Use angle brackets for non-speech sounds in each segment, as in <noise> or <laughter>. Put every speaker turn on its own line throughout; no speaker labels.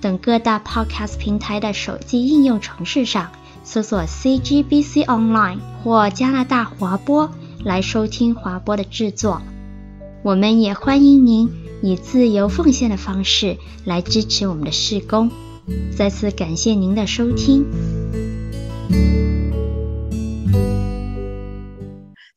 等各大 Podcast 平台的手机应用程式上搜索 CGBC Online 或加拿大华播来收听华播的制作。我们也欢迎您以自由奉献的方式来支持我们的事工。再次感谢您的收听。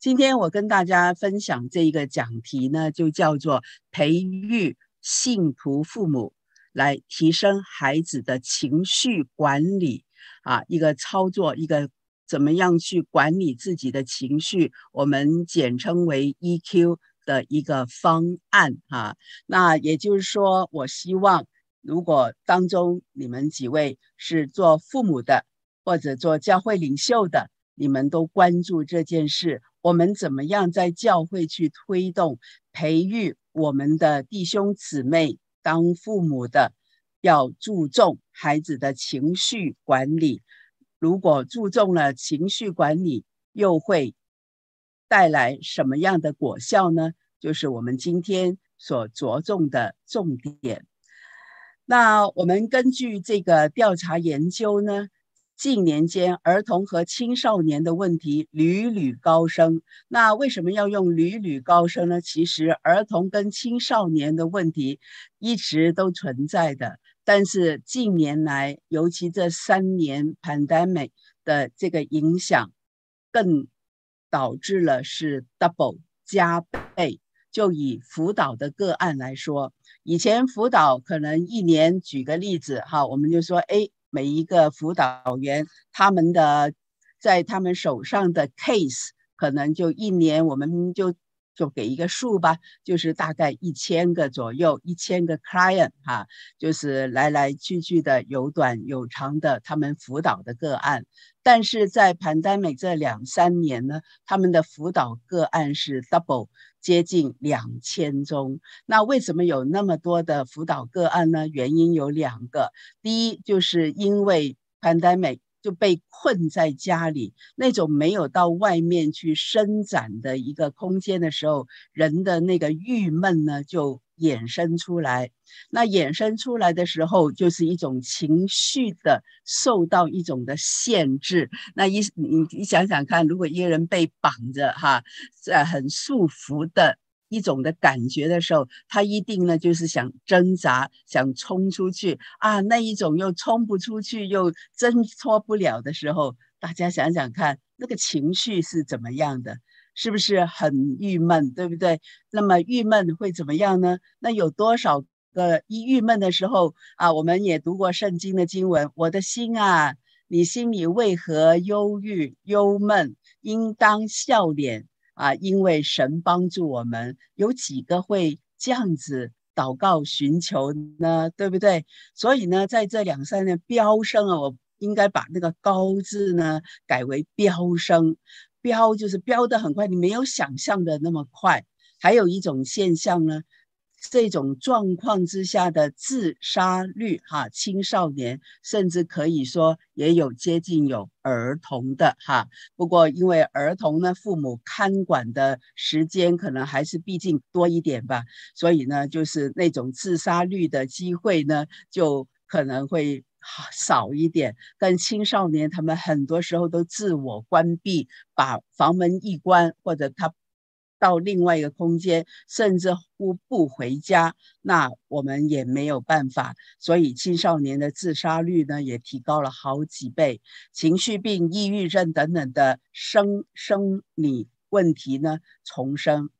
今天我跟大家分享这一个讲题呢，就叫做培育信徒父母，来提升孩子的情绪管理啊，一个操作，一个怎么样去管理自己的情绪，我们简称为 EQ 的一个方案啊。那也就是说，我希望如果当中你们几位是做父母的，或者做教会领袖的，你们都关注这件事。我们怎么样在教会去推动培育我们的弟兄姊妹当父母的，要注重孩子的情绪管理。如果注重了情绪管理，又会带来什么样的果效呢？就是我们今天所着重的重点。那我们根据这个调查研究呢，近年间，儿童和青少年的问题屡屡高升。那为什么要用屡屡高升呢？其实，儿童跟青少年的问题一直都存在的，但是近年来，尤其这三年 pandemic 的这个影响，更导致了是 double 加倍。就以辅导的个案来说，以前辅导可能一年，举个例子哈，我们就说，哎。每一个辅导员，他们的在他们手上的 case 可能就一年，我们就就给一个数吧，就是大概一千个左右，一千个 client 哈，就是来来去去的有短有长的他们辅导的个案。但是在 pandemic 这两三年呢，他们的辅导个案是 double。接近两千宗，那为什么有那么多的辅导个案呢？原因有两个，第一就是因为 pandemic 就被困在家里，那种没有到外面去伸展的一个空间的时候，人的那个郁闷呢就。衍生出来，那衍生出来的时候，就是一种情绪的受到一种的限制。那一你你想想看，如果一个人被绑着哈，在很束缚的一种的感觉的时候，他一定呢就是想挣扎，想冲出去啊，那一种又冲不出去，又挣脱不了的时候，大家想想看，那个情绪是怎么样的？是不是很郁闷，对不对？那么郁闷会怎么样呢？那有多少个一郁闷的时候啊？我们也读过圣经的经文，我的心啊，你心里为何忧郁忧闷？应当笑脸啊，因为神帮助我们。有几个会这样子祷告寻求呢？对不对？所以呢，在这两三年飙升啊，我应该把那个高字呢改为飙升。飙就是飙得很快，你没有想象的那么快。还有一种现象呢，这种状况之下的自杀率，哈，青少年甚至可以说也有接近有儿童的哈。不过因为儿童呢，父母看管的时间可能还是毕竟多一点吧，所以呢，就是那种自杀率的机会呢，就可能会。少一点，但青少年他们很多时候都自我关闭，把房门一关，或者他到另外一个空间，甚至乎不回家，那我们也没有办法。所以青少年的自杀率呢，也提高了好几倍，情绪病、抑郁症等等的生生理问题呢丛生。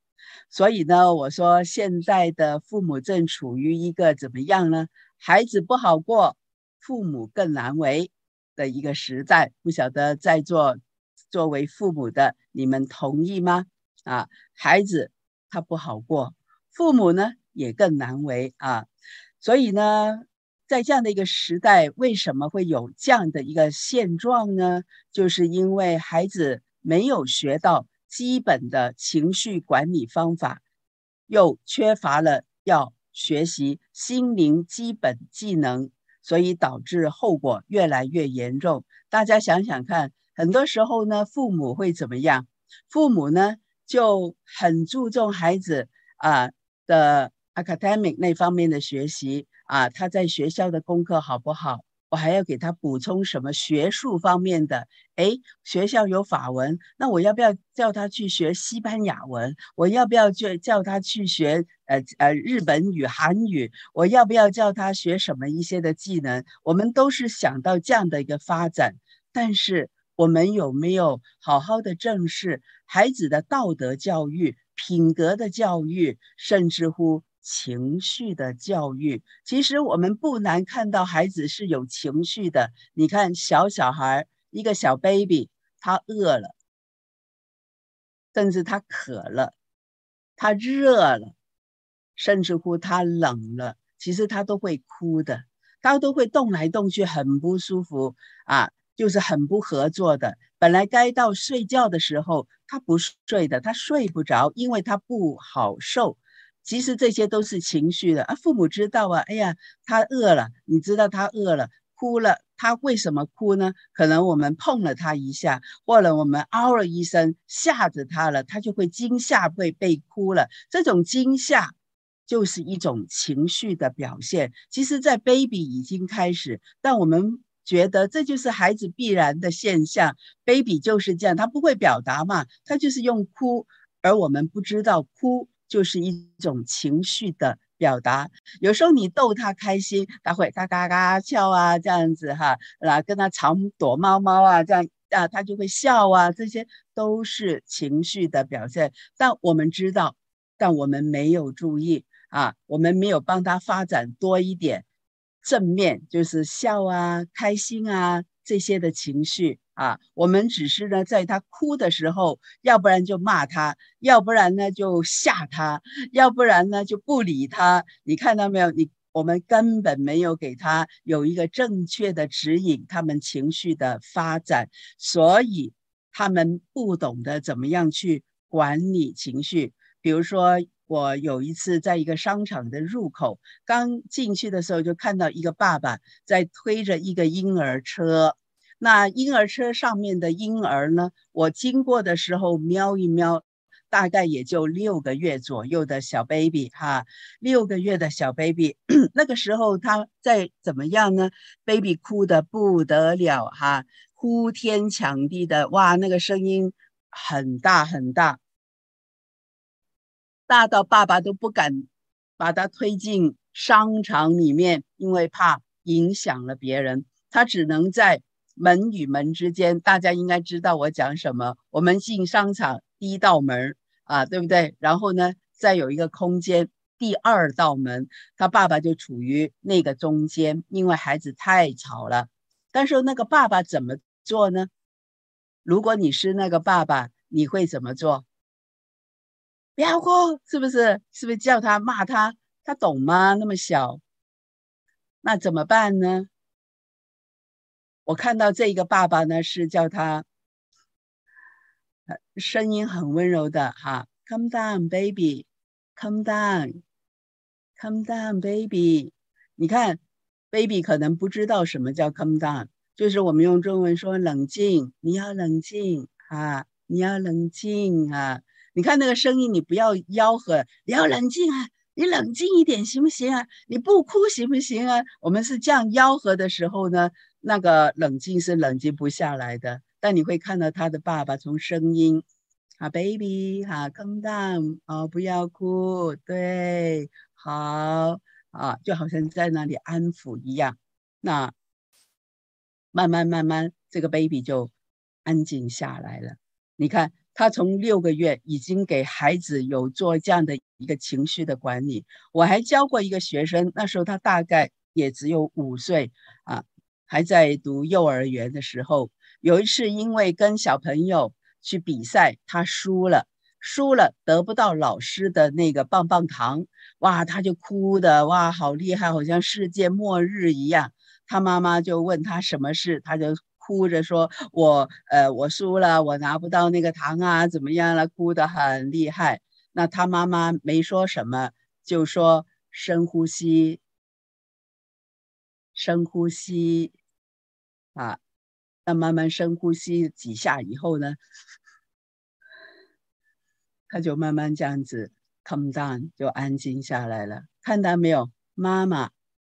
所以呢，我说现在的父母正处于一个怎么样呢？孩子不好过。父母更难为的一个时代，不晓得在座作为父母的你们同意吗？啊，孩子他不好过，父母呢也更难为啊。所以呢，在这样的一个时代，为什么会有这样的一个现状呢？就是因为孩子没有学到基本的情绪管理方法，又缺乏了要学习心灵基本技能，所以导致后果越来越严重。大家想想看，很多时候呢，父母会怎么样？父母呢就很注重孩子啊的 academic 那方面的学习。啊，他在学校的功课好不好？我还要给他补充什么学术方面的？诶，学校有法文，那我要不要叫他去学西班牙文？我要不要叫叫他去学呃呃日本语、韩语？我要不要叫他学什么一些的技能？我们都是想到这样的一个发展，但是我们有没有好好的正视孩子的道德教育、品格的教育，甚至乎？情绪的教育，其实我们不难看到孩子是有情绪的。你看，小小孩，一个小 baby，他饿了，甚至他渴了，他热了，甚至乎他冷了，其实他都会哭的，他都会动来动去，很不舒服啊，就是很不合作的。本来该到睡觉的时候，他不睡的，他睡不着，因为他不好受。其实这些都是情绪的啊，父母知道啊，哎呀，他饿了，你知道他饿了，哭了，他为什么哭呢？可能我们碰了他一下，或者我们嗷了一声吓着他了，他就会惊吓，会被哭了。这种惊吓就是一种情绪的表现。其实，在 baby 已经开始，但我们觉得这就是孩子必然的现象，baby 就是这样，他不会表达嘛，他就是用哭，而我们不知道哭。就是一种情绪的表达，有时候你逗他开心，他会嘎嘎嘎笑啊，这样子哈，来，跟他藏躲猫猫啊，这样啊，他就会笑啊，这些都是情绪的表现。但我们知道，但我们没有注意啊，我们没有帮他发展多一点正面，就是笑啊，开心啊。这些的情绪啊，我们只是呢，在他哭的时候，要不然就骂他，要不然呢就吓他，要不然呢就不理他。你看到没有？你我们根本没有给他有一个正确的指引，他们情绪的发展，所以他们不懂得怎么样去管理情绪。比如说，我有一次在一个商场的入口，刚进去的时候，就看到一个爸爸在推着一个婴儿车。那婴儿车上面的婴儿呢？我经过的时候瞄一瞄，大概也就六个月左右的小 baby 哈，六个月的小 baby，<coughs> 那个时候他在怎么样呢？baby 哭得不得了哈，呼天抢地的，哇，那个声音很大很大，大到爸爸都不敢把他推进商场里面，因为怕影响了别人，他只能在。门与门之间，大家应该知道我讲什么。我们进商场第一道门啊，对不对？然后呢，再有一个空间，第二道门，他爸爸就处于那个中间，因为孩子太吵了。但是那个爸爸怎么做呢？如果你是那个爸爸，你会怎么做？不要哭，是不是？是不是叫他骂他？他懂吗？那么小，那怎么办呢？我看到这个爸爸呢，是叫他，声音很温柔的哈，Come down, baby, come down, come down, baby。你看，baby 可能不知道什么叫 come down，就是我们用中文说冷静，你要冷静啊，你要冷静啊。你看那个声音，你不要吆喝，你要冷静啊，你冷静一点行不行啊？你不哭行不行啊？我们是这样吆喝的时候呢。那个冷静是冷静不下来的，但你会看到他的爸爸从声音啊，baby 哈，come down 哦，不要哭，对，好啊，就好像在那里安抚一样。那慢慢慢慢，这个 baby 就安静下来了。你看，他从六个月已经给孩子有做这样的一个情绪的管理。我还教过一个学生，那时候他大概也只有五岁啊。还在读幼儿园的时候，有一次因为跟小朋友去比赛，他输了，输了得不到老师的那个棒棒糖，哇，他就哭的哇，好厉害，好像世界末日一样。他妈妈就问他什么事，他就哭着说：“我呃，我输了，我拿不到那个糖啊，怎么样了？”哭得很厉害。那他妈妈没说什么，就说：“深呼吸，深呼吸，啊，那慢慢深呼吸几下以后呢？”他就慢慢这样子 come down，就安静下来了。看到没有，妈妈，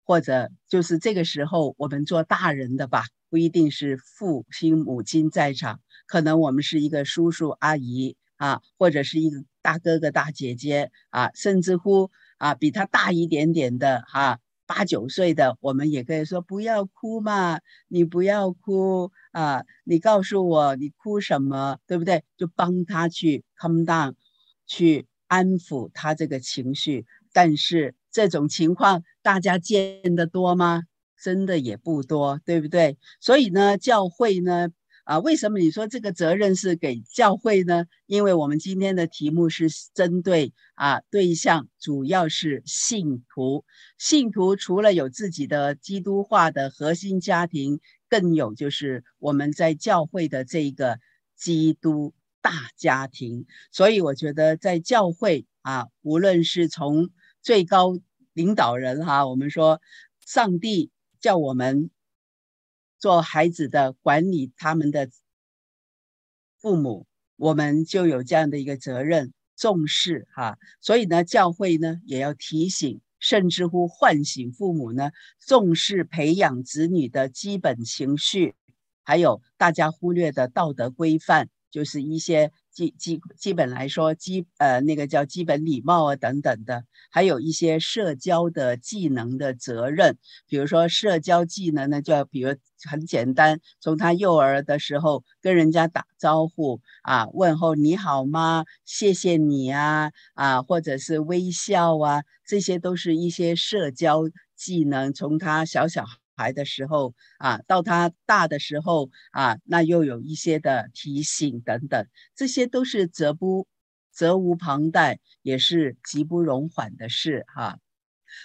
或者就是这个时候，我们做大人的吧，不一定是父亲母亲在场，可能我们是一个叔叔阿姨啊，或者是一个大哥哥大姐姐啊，甚至乎啊比他大一点点的哈、八九岁的，我们也可以说不要哭嘛，你不要哭啊，你告诉我你哭什么，对不对？就帮他去 come down。去安抚他这个情绪，但是这种情况大家见得多吗？真的也不多，对不对？所以呢，教会呢，啊，为什么你说这个责任是给教会呢？因为我们今天的题目是针对啊对象，主要是信徒。信徒除了有自己的基督化的核心家庭，更有就是我们在教会的这个基督。大家庭，所以我觉得在教会啊，无论是从最高领导人哈、我们说上帝叫我们做孩子的管理他们的父母，我们就有这样的一个责任，重视哈、所以呢，教会呢也要提醒，甚至乎唤醒父母呢，重视培养子女的基本情绪，还有大家忽略的道德规范。就是一些基基基本来说基呃那个叫基本礼貌啊等等的，还有一些社交的技能的责任，比如说社交技能呢，就要比如很简单，从他幼儿的时候跟人家打招呼啊，问候你好吗？谢谢你啊啊，或者是微笑啊，这些都是一些社交技能，从他小小。孩的时候啊，到他大的时候啊，那又有一些的提醒等等，这些都是责不责无旁贷，也是急不容缓的事哈、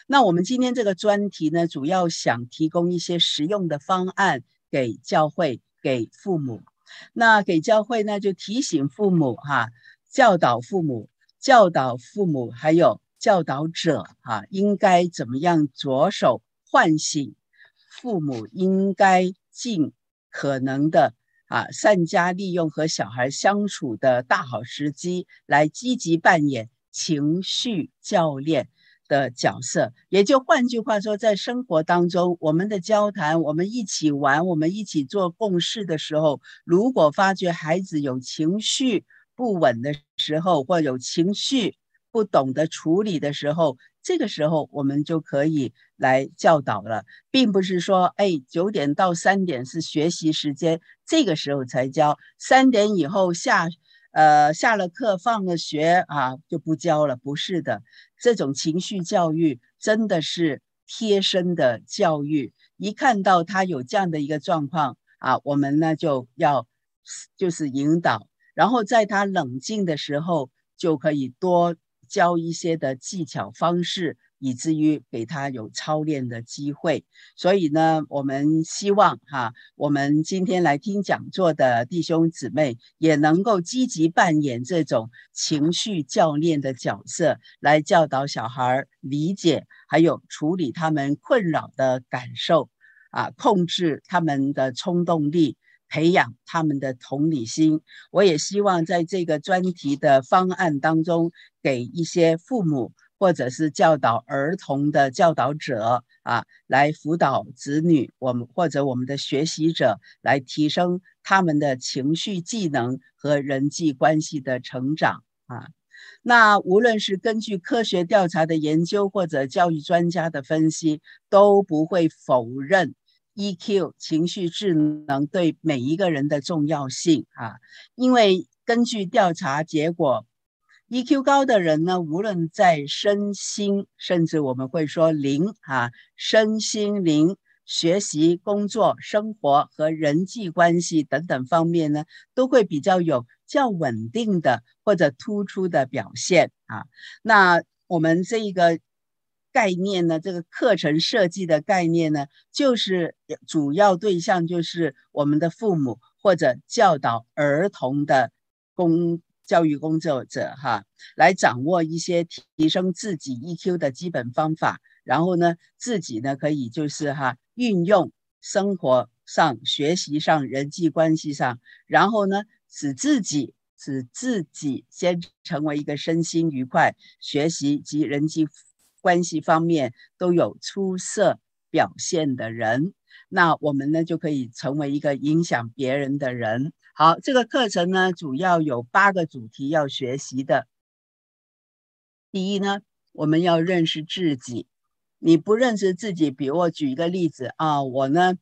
那我们今天这个专题呢，主要想提供一些实用的方案给教会、给父母。那给教会呢，就提醒父母哈、教导父母、教导父母，还有教导者哈、应该怎么样着手唤醒。父母应该尽可能的啊，善加利用和小孩相处的大好时机，来积极扮演情绪教练的角色。也就换句话说，在生活当中，我们的交谈，我们一起玩，我们一起做共事的时候，如果发觉孩子有情绪不稳的时候，或有情绪不懂得处理的时候，这个时候我们就可以来教导了，并不是说，哎，九点到三点是学习时间，这个时候才教，三点以后下，呃，下了课放了学啊就不教了，不是的，这种情绪教育真的是贴身的教育，一看到他有这样的一个状况啊，我们呢就要就是引导，然后在他冷静的时候就可以多。教一些的技巧方式，以至于给他有操练的机会。所以呢，我们希望哈，我们今天来听讲座的弟兄姊妹也能够积极扮演这种情绪教练的角色，来教导小孩理解，还有处理他们困扰的感受，啊，控制他们的冲动力。培养他们的同理心，我也希望在这个专题的方案当中，给一些父母或者是教导儿童的教导者啊，来辅导子女，我们或者我们的学习者，来提升他们的情绪技能和人际关系的成长啊。那无论是根据科学调查的研究，或者教育专家的分析，都不会否认。EQ 情绪智能对每一个人的重要性啊，因为根据调查结果，EQ 高的人呢，无论在身心，甚至我们会说灵啊，身心灵学习、工作、生活和人际关系等等方面呢，都会比较有较稳定的或者突出的表现啊。那我们这一个概念呢，这个课程设计的概念呢，就是主要对象就是我们的父母或者教导儿童的工教育工作者哈，来掌握一些提升自己 EQ 的基本方法，然后呢，自己呢可以就是哈运用生活上、学习上、人际关系上，然后呢使自己使自己先成为一个身心愉快、学习及人际关系方面都有出色表现的人，那我们呢就可以成为一个影响别人的人。好，这个课程呢，主要有八个主题要学习的。第一呢，我们要认识自己。你不认识自己，比如我举一个例子啊，我呢，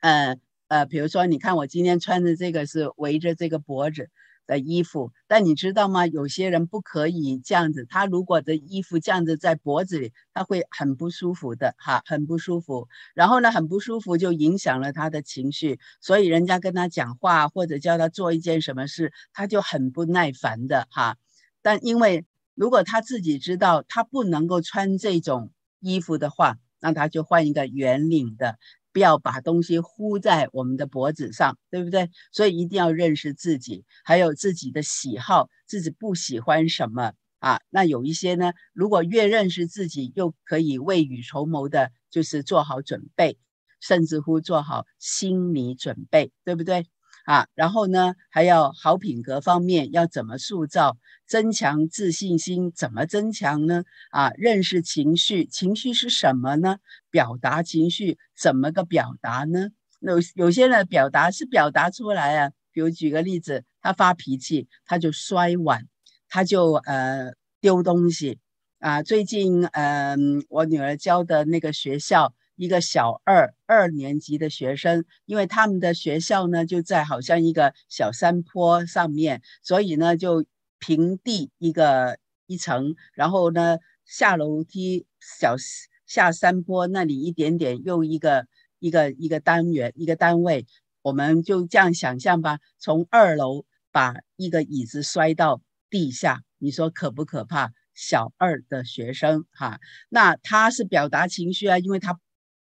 呃呃，比如说，你看我今天穿的这个是围着这个脖子。的衣服，但你知道吗？有些人不可以这样子，他如果的衣服这样子在脖子里，他会很不舒服的，哈，很不舒服。然后呢，很不舒服就影响了他的情绪，所以人家跟他讲话或者叫他做一件什么事，他就很不耐烦的，哈。但因为如果他自己知道他不能够穿这种衣服的话，那他就换一个圆领的。不要把东西糊在我们的脖子上，对不对？所以一定要认识自己，还有自己的喜好，自己不喜欢什么啊？那有一些呢，如果越认识自己，又可以未雨绸缪的，就是做好准备，甚至乎做好心理准备，对不对？啊，然后呢，还要好品格方面要怎么塑造，增强自信心，怎么增强呢？啊，认识情绪，情绪是什么呢？表达情绪，怎么个表达呢？有有些人表达是表达出来啊，比如举个例子，他发脾气，他就摔碗，他就呃丢东西啊。最近嗯、呃，我女儿教的那个学校。一个小二二年级的学生，因为他们的学校呢就在好像一个小山坡上面，所以呢就平地一个一层，然后呢下楼梯小下山坡那里一点点又一个一个一个单元一个单位，我们就这样想象吧，从二楼把一个椅子摔到地下，你说可不可怕？小二的学生哈，那他是表达情绪啊，因为他。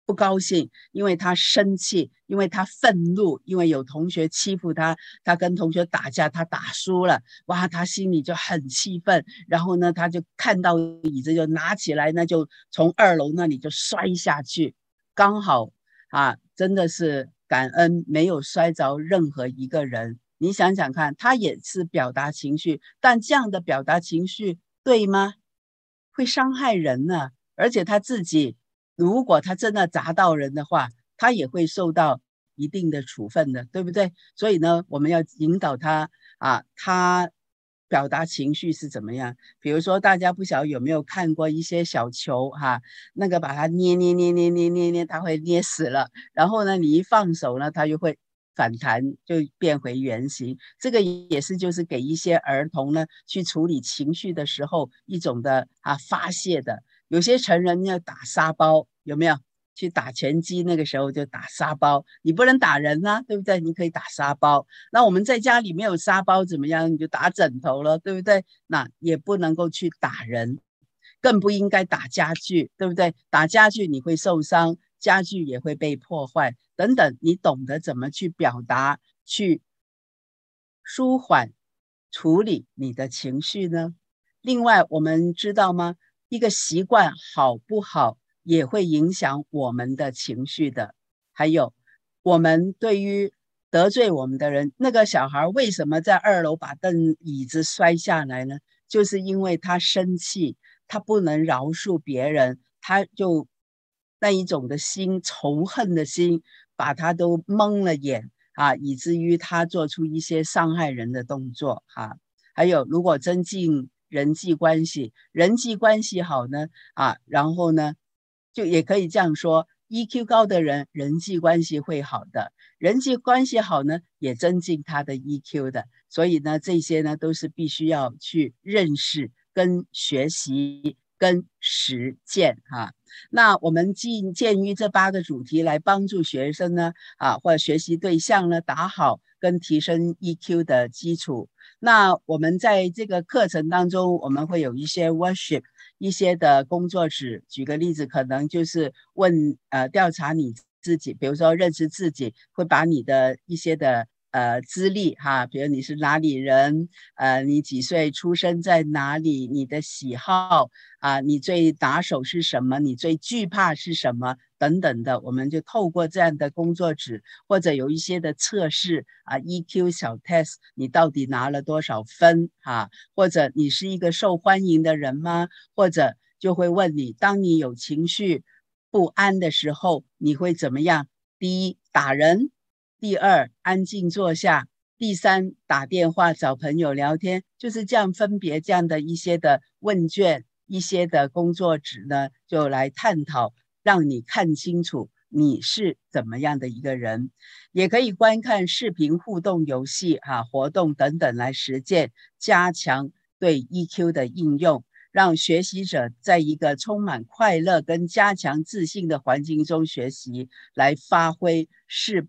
不高兴，因为他生气，因为他愤怒，因为有同学欺负他，他跟同学打架，他打输了，哇，他心里就很气愤，然后呢，他就看到椅子就拿起来，那就从二楼那里就摔下去，刚好啊，真的是感恩没有摔着任何一个人。你想想看，他也是表达情绪，但这样的表达情绪对吗？会伤害人呢，而且他自己。如果他真的砸到人的话，他也会受到一定的处分的，对不对？所以呢，我们要引导他啊，他表达情绪是怎么样？比如说，大家不晓得有没有看过一些小球哈、那个把它捏捏捏捏捏捏捏，它会捏死了。然后呢，你一放手呢，它就会反弹，就变回原形。这个也是就是给一些儿童呢去处理情绪的时候一种的啊发泄的。有些成人要打沙包，有没有？去打拳击那个时候就打沙包，你不能打人啊，对不对？你可以打沙包。那我们在家里没有沙包怎么样？你就打枕头了，对不对？那也不能够去打人，更不应该打家具，对不对？打家具你会受伤，家具也会被破坏等等。你懂得怎么去表达，去舒缓处理你的情绪呢？另外，我们知道吗？一个习惯好不好，也会影响我们的情绪的。还有，我们对于得罪我们的人，那个小孩为什么在二楼把凳椅子摔下来呢？就是因为他生气，他不能饶恕别人，他就那一种的心，仇恨的心，把他都蒙了眼啊，以至于他做出一些伤害人的动作哈。还有，如果增进。人际关系，人际关系好呢啊，然后呢，就也可以这样说，EQ 高的人人际关系会好的，人际关系好呢，也增进他的 EQ 的。所以呢，这些呢都是必须要去认识跟学习跟实践哈。那我们进鉴于这八个主题来帮助学生呢啊，或者学习对象呢打好跟提升 EQ 的基础。那我们在这个课程当中，我们会有一些 worship 一些的工作纸。举个例子，可能就是问呃调查你自己，比如说认识自己，会把你的一些的。呃，资历哈，比如你是哪里人，呃，你几岁出生在哪里，你的喜好啊，你最拿手是什么，你最惧怕是什么等等的，我们就透过这样的工作纸，或者有一些的测试啊，EQ 小 test，你到底拿了多少分哈？或者你是一个受欢迎的人吗？或者就会问你，当你有情绪不安的时候，你会怎么样？第一，打人。第二，安静坐下；第三，打电话找朋友聊天，就是这样分别这样的一些的问卷，一些的工作纸呢，就来探讨，让你看清楚你是怎么样的一个人。也可以观看视频互动游戏、哈、活动等等来实践，加强对 EQ 的应用，让学习者在一个充满快乐跟加强自信的环境中学习，来发挥事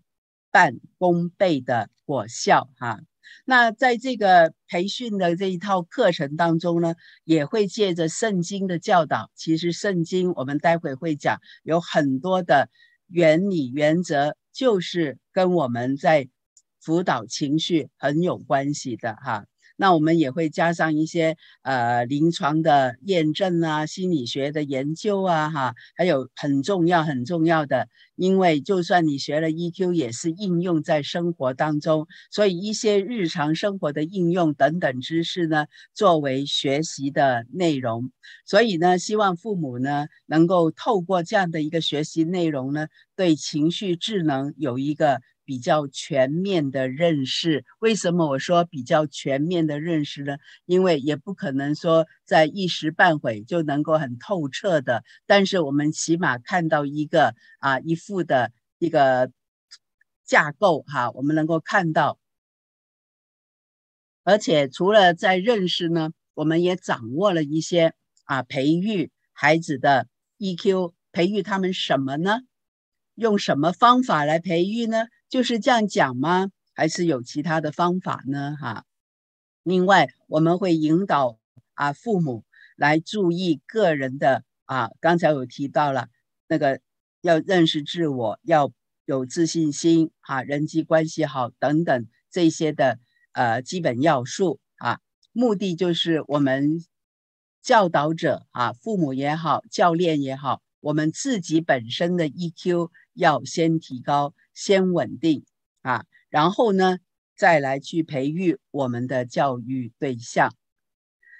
半功倍的果效哈，那在这个培训的这一套课程当中呢，也会借着圣经的教导。其实圣经我们待会会讲，有很多的原理原则，就是跟我们在辅导情绪很有关系的哈。那我们也会加上一些呃临床的验证啊，心理学的研究啊，哈，还有很重要很重要的，因为就算你学了 EQ，也是应用在生活当中，所以一些日常生活的应用等等知识呢，作为学习的内容。所以呢，希望父母呢能够透过这样的一个学习内容呢，对情绪智能有一个。比较全面的认识，为什么我说比较全面的认识呢？因为也不可能说在一时半会就能够很透彻的，但是我们起码看到一个啊一副的一个架构哈，我们能够看到，而且除了在认识呢，我们也掌握了一些啊培育孩子的 EQ，培育他们什么呢？用什么方法来培育呢？就是这样讲吗？还是有其他的方法呢？哈，另外我们会引导啊父母来注意个人的啊，刚才有提到了那个要认识自我，要有自信心啊，人际关系好等等这些的呃基本要素啊，目的就是我们教导者啊，父母也好，教练也好，我们自己本身的 EQ 要先提高。先稳定啊，然后呢，再来去培育我们的教育对象。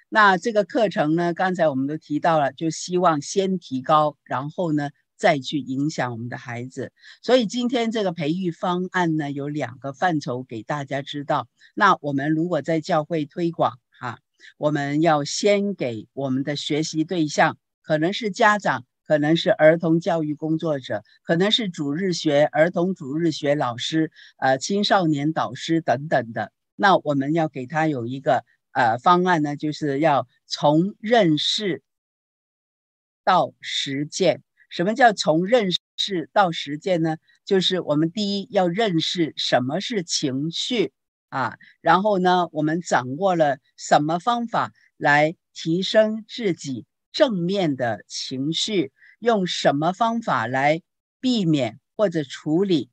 那这个课程呢，刚才我们都提到了，就希望先提高，然后呢，再去影响我们的孩子。所以今天这个培育方案呢，有两个范畴给大家知道。那我们如果在教会推广哈、我们要先给我们的学习对象，可能是家长。可能是儿童教育工作者，可能是主日学、儿童主日学老师，呃，青少年导师等等的。那我们要给他有一个呃方案呢，就是要从认识到实践。什么叫从认识到实践呢？就是我们第一要认识什么是情绪啊，然后呢，我们掌握了什么方法来提升自己正面的情绪。用什么方法来避免或者处理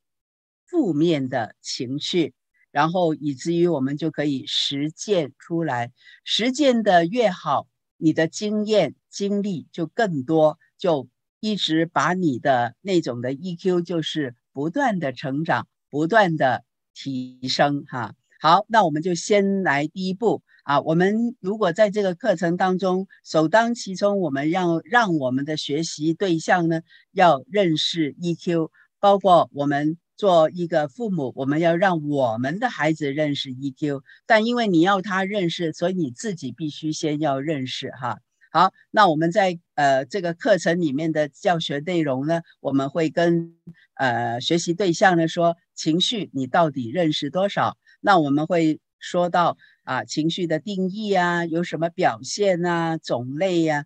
负面的情绪，然后以至于我们就可以实践出来。实践的越好，你的经验经历就更多，就一直把你的那种的 EQ 就是不断的成长，不断的提升。哈，好，那我们就先来第一步。啊，我们如果在这个课程当中首当其冲，我们要让我们的学习对象呢，要认识 EQ，包括我们做一个父母，我们要让我们的孩子认识 EQ。但因为你要他认识，所以你自己必须先要认识哈。好，那我们在呃这个课程里面的教学内容呢，我们会跟呃学习对象呢说，情绪你到底认识多少？那我们会说到。啊，情绪的定义啊，有什么表现啊，种类呀、啊？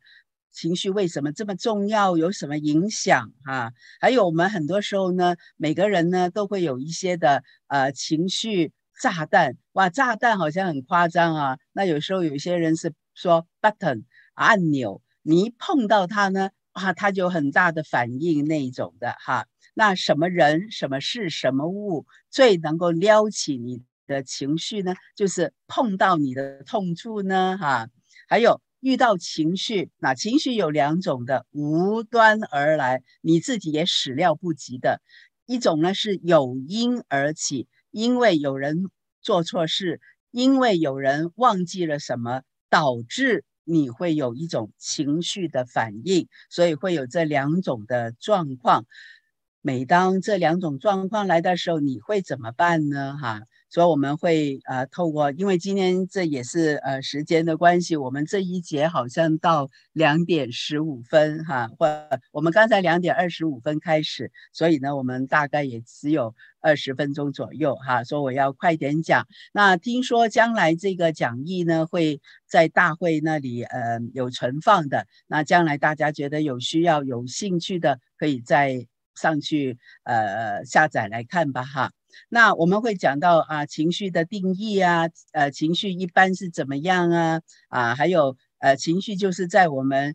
情绪为什么这么重要？有什么影响啊？还有我们很多时候呢，每个人呢都会有一些的呃情绪炸弹。哇，炸弹好像很夸张啊。那有时候有些人是说 button 按钮，你一碰到它呢，啊，它就有很大的反应那一种的哈。那什么人、什么事、什么物最能够撩起你的情绪呢？就是碰到你的痛处呢，哈。还有。遇到情绪，那情绪有两种的，无端而来，你自己也始料不及的；一种呢是有因而起，因为有人做错事，因为有人忘记了什么，导致你会有一种情绪的反应，所以会有这两种的状况。每当这两种状况来的时候，你会怎么办呢？哈。所以我们会呃透过，因为今天这也是呃时间的关系，我们这一节好像到两点十五分哈，或我们刚才两点二十五分开始，所以呢我们大概也只有二十分钟左右哈，所以我要快点讲。那听说将来这个讲义呢会在大会那里呃有存放的，那将来大家觉得有需要、有兴趣的，可以在上去呃下载来看吧哈。那我们会讲到啊，情绪的定义啊，呃，情绪一般是怎么样啊？啊，还有呃，情绪就是在我们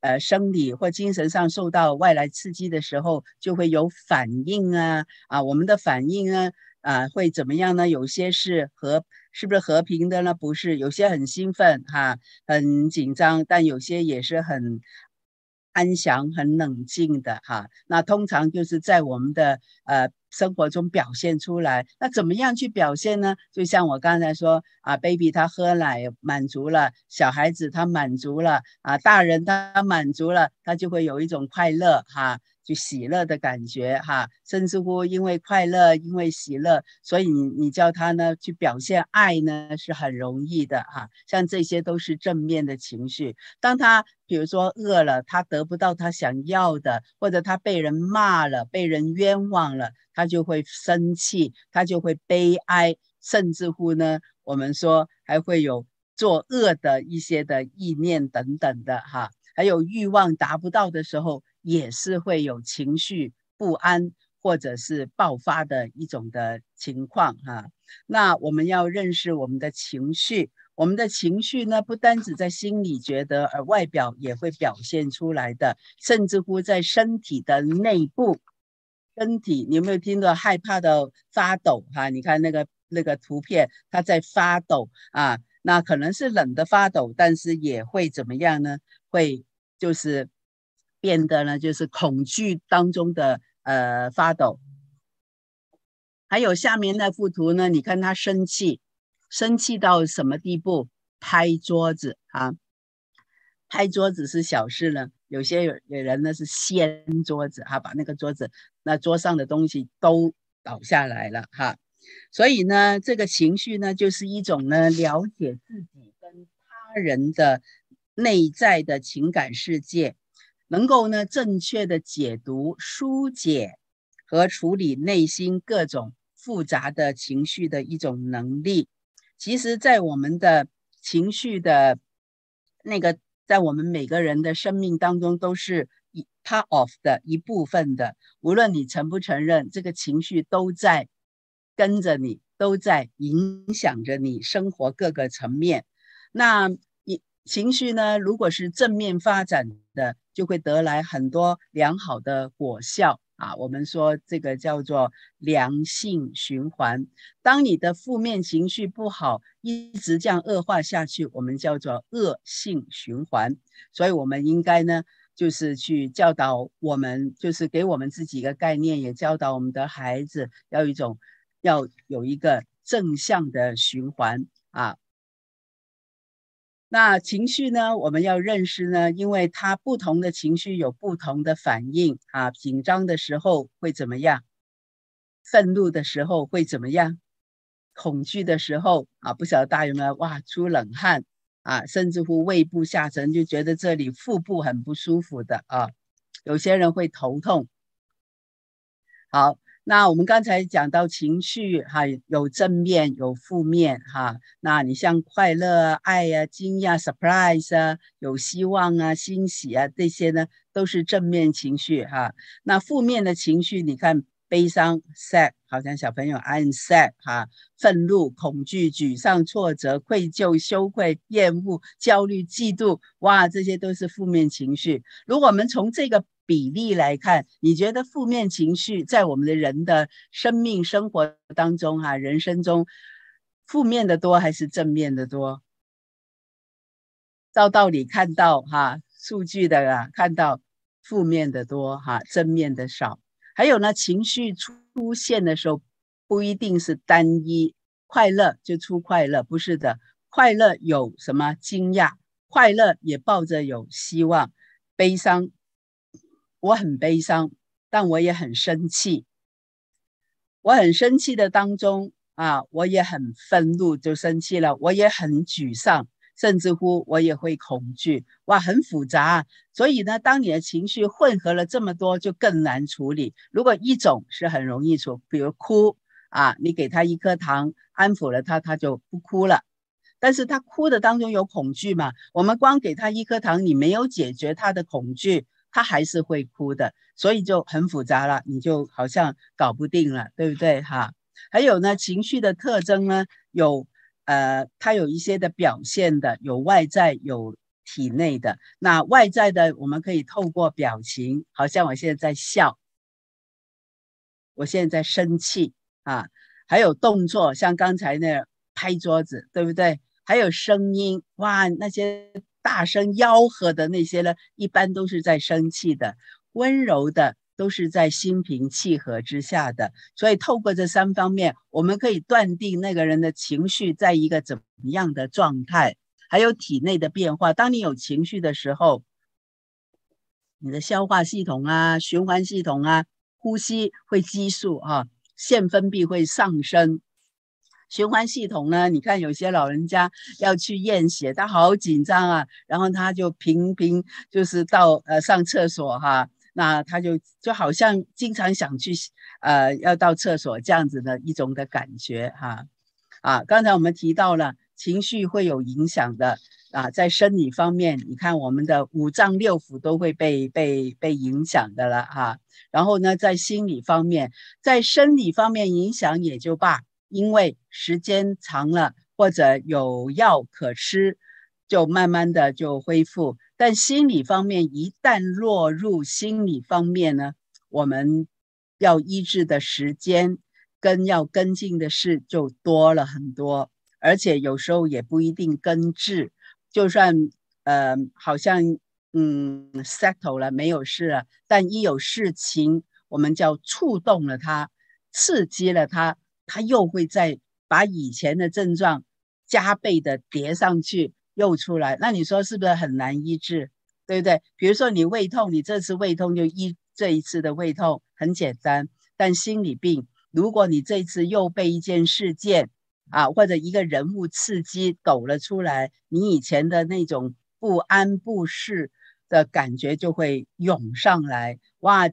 呃生理或精神上受到外来刺激的时候，就会有反应啊啊，我们的反应呢啊会怎么样呢？有些是和是不是和平的呢？不是，有些很兴奋哈、很紧张，但有些也是很安详、很冷静的哈、那通常就是在我们的呃。生活中表现出来，那怎么样去表现呢？就像我刚才说啊，baby 他喝奶满足了，小孩子他满足了啊，大人他满足了，他就会有一种快乐哈。就喜乐的感觉哈，甚至乎因为快乐，因为喜乐，所以你你叫他呢去表现爱呢是很容易的哈。像这些都是正面的情绪。当他比如说饿了，他得不到他想要的，或者他被人骂了，被人冤枉了，他就会生气，他就会悲哀，甚至乎呢，我们说还会有作恶的一些的意念等等的哈。还有欲望达不到的时候。也是会有情绪不安或者是爆发的一种的情况哈。那我们要认识我们的情绪，我们的情绪呢，不单只在心里觉得，而外表也会表现出来的，甚至乎在身体的内部，身体你有没有听到害怕的发抖哈？你看那个那个图片，它在发抖啊，那可能是冷的发抖，但是也会怎么样呢？会就是。变得呢，就是恐惧当中的呃发抖。还有下面那幅图呢，你看他生气，生气到什么地步？拍桌子啊！拍桌子是小事呢，有些有有人呢是掀桌子哈，把那个桌子那桌上的东西都倒下来了哈。所以呢，这个情绪呢，就是一种呢了解自己跟他人的内在的情感世界。能够呢正确的解读、疏解和处理内心各种复杂的情绪的一种能力，其实，在我们的情绪的那个，在我们每个人的生命当中，都是一 part of 的一部分的。无论你承不承认，这个情绪都在跟着你，都在影响着你生活各个层面。那你情绪呢，如果是正面发展的。就会得来很多良好的果效啊！我们说这个叫做良性循环。当你的负面情绪不好，一直这样恶化下去，我们叫做恶性循环。所以，我们应该呢，就是去教导我们，就是给我们自己一个概念，也教导我们的孩子，要一种要有一个正向的循环啊。那情绪呢？我们要认识呢，因为它不同的情绪有不同的反应啊。紧张的时候会怎么样？愤怒的时候会怎么样？恐惧的时候啊，不晓得大家有没有哇出冷汗啊，甚至乎胃部下沉，就觉得这里腹部很不舒服的啊。有些人会头痛。好，那我们刚才讲到情绪哈，有正面有负面哈。那你像快乐、爱呀、惊讶、surprise 啊，有希望啊、欣喜啊，这些呢都是正面情绪哈。那负面的情绪，你看悲伤 sad，好像小朋友 I'm sad 哈，愤怒、恐惧、沮丧、挫折、愧疚、羞愧、厌恶、焦虑、嫉妒，哇，这些都是负面情绪。如果我们从这个比例来看，你觉得负面情绪在我们的人的生命生活当中，哈，人生中负面的多还是正面的多？照道理看到，哈，数据的啊，看到负面的多，哈，正面的少。还有呢，情绪出现的时候不一定是单一，快乐就出快乐，不是的，快乐有什么惊讶，快乐也抱着有希望，悲伤。我很悲伤，但我也很生气。我很生气的当中啊，我也很愤怒，就生气了。我也很沮丧，甚至乎我也会恐惧。哇，很复杂。所以呢，当你的情绪混合了这么多，就更难处理。如果一种是很容易处，比如哭啊，你给他一颗糖，安抚了他，他就不哭了。但是他哭的当中有恐惧嘛？我们光给他一颗糖，你没有解决他的恐惧。他还是会哭的，所以就很复杂了，你就好像搞不定了，对不对哈？还有呢，情绪的特征呢，有呃，它有一些的表现的，有外在，有体内的。那外在的，我们可以透过表情，好像我现在在笑，我现在在生气啊，还有动作，像刚才那拍桌子，对不对？还有声音，哇，那些。大声吆喝的那些呢，一般都是在生气的；温柔的都是在心平气和之下的。所以透过这三方面，我们可以断定那个人的情绪在一个怎么样的状态，还有体内的变化。当你有情绪的时候，你的消化系统啊、循环系统啊、呼吸会激素啊，腺分泌会上升。循环系统呢？你看有些老人家要去验血，他好紧张啊，然后他就频频就是到呃上厕所哈，那他就就好像经常想去呃要到厕所这样子的一种的感觉哈啊。刚才我们提到了情绪会有影响的啊，在生理方面，你看我们的五脏六腑都会被被被影响的了哈。然后呢，在心理方面，在生理方面影响也就罢。因为时间长了，或者有药可吃，就慢慢的就恢复。但心理方面一旦落入心理方面呢，我们要医治的时间跟要跟进的事就多了很多，而且有时候也不一定根治。就算呃好像嗯 settle 了没有事了，但一有事情，我们叫触动了它，刺激了它。他又会再把以前的症状加倍的叠上去，又出来。那你说是不是很难医治？对不对？比如说你胃痛，你这次胃痛就医这一次的胃痛，很简单。但心理病，如果你这次又被一件事件啊，或者一个人物刺激抖了出来，你以前的那种不安不适的感觉就会涌上来，哇！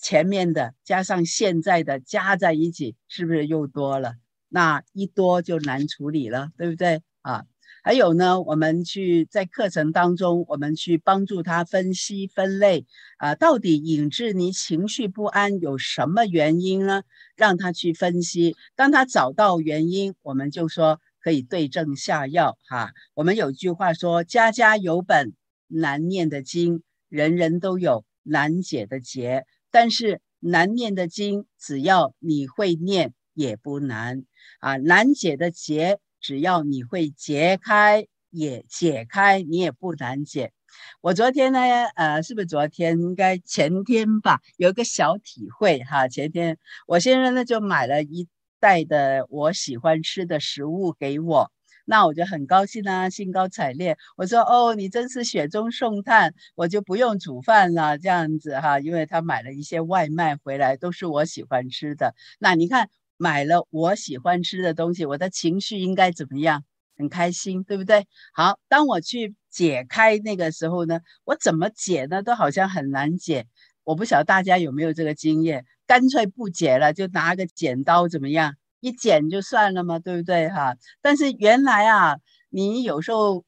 前面的加上现在的加在一起，是不是又多了？那一多就难处理了，对不对啊？还有呢，我们去在课程当中，我们去帮助他分析分类啊，到底引致你情绪不安有什么原因呢？让他去分析。当他找到原因，我们就说可以对症下药哈、我们有句话说：“家家有本难念的经，人人都有难解的结。”但是难念的经，只要你会念，也不难啊。难解的结，只要你会解开，也解开，你也不难解。我昨天呢，呃，是不是昨天？应该前天吧，有一个小体会哈。前天我先生呢就买了一袋的我喜欢吃的食物给我。那我就很高兴啊，兴高采烈。我说：“哦，你真是雪中送炭，我就不用煮饭了，这样子哈。”因为他买了一些外卖回来，都是我喜欢吃的。那你看，买了我喜欢吃的东西，我的情绪应该怎么样？很开心，对不对？好，当我去解开那个时候呢，我怎么解呢？都好像很难解。我不晓得大家有没有这个经验，干脆不解了，就拿个剪刀怎么样，一剪就算了嘛，对不对哈？但是原来啊，你有时候。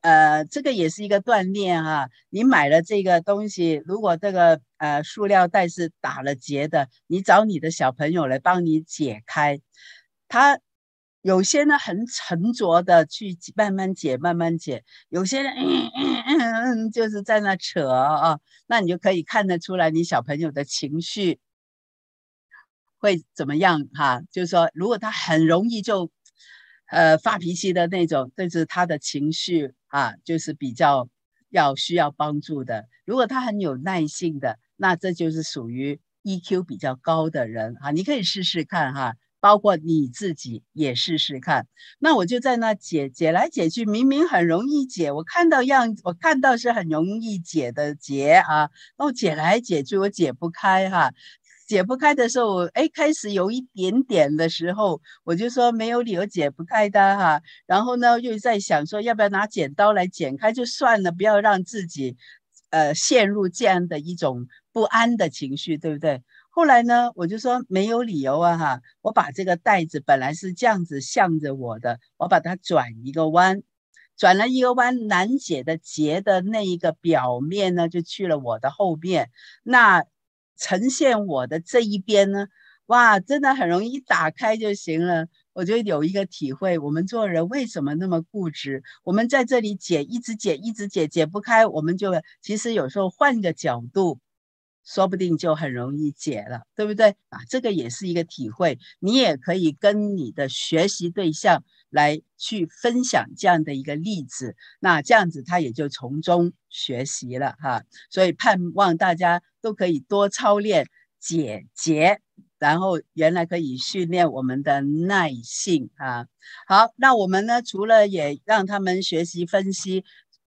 呃，这个也是一个锻炼哈。你买了这个东西，如果这个呃塑料袋是打了结的，你找你的小朋友来帮你解开。他有些呢很沉着的去慢慢解，慢慢解；有些人嗯嗯嗯就是在那扯啊，那你就可以看得出来你小朋友的情绪会怎么样哈。就是说，如果他很容易就呃发脾气的那种，就是他的情绪。啊，就是比较要需要帮助的。如果他很有耐性的，那这就是属于 EQ 比较高的人啊。你可以试试看哈，包括你自己也试试看。那我就在那解解来解去，明明很容易解，我看到样，我看到是很容易解的结啊，那我解来解去，我解不开哈。解不开的时候，哎，开始有一点点的时候，我就说没有理由解不开的哈。然后呢，又在想说要不要拿剪刀来剪开就算了，不要让自己呃陷入这样的一种不安的情绪，对不对？后来呢，我就说没有理由啊哈，我把这个袋子本来是这样子向着我的，我把它转一个弯，转了一个弯，难解的结的那一个表面呢，就去了我的后面，那。呈现我的这一边呢，哇，真的很容易打开就行了。我就有一个体会，我们做人为什么那么固执？我们在这里解，一直解，一直解，解不开，我们就其实有时候换个角度，说不定就很容易解了，对不对？啊，这个也是一个体会。你也可以跟你的学习对象来去分享这样的一个例子，那这样子他也就从中学习了哈。所以盼望大家都可以多操练解结，然后原来可以训练我们的耐性啊。好，那我们呢，除了也让他们学习分析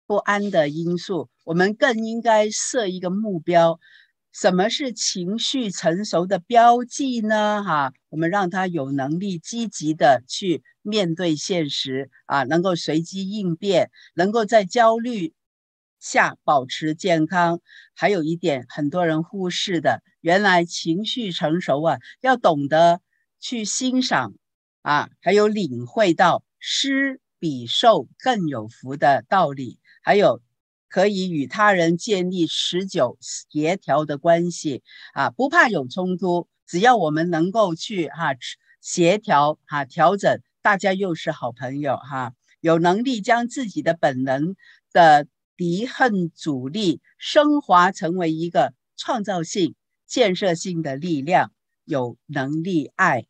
不安的因素，我们更应该设一个目标。什么是情绪成熟的标记呢？哈，我们让他有能力积极的去面对现实啊，能够随机应变，能够在焦虑下保持健康。还有一点，很多人忽视的，原来情绪成熟啊，要懂得去欣赏啊，还有领会到施比受更有福的道理，还有。可以与他人建立持久协调的关系啊，不怕有冲突，只要我们能够去哈、啊、协调哈、调整，大家又是好朋友哈、有能力将自己的本能的敌恨阻力升华成为一个创造性、建设性的力量，有能力爱。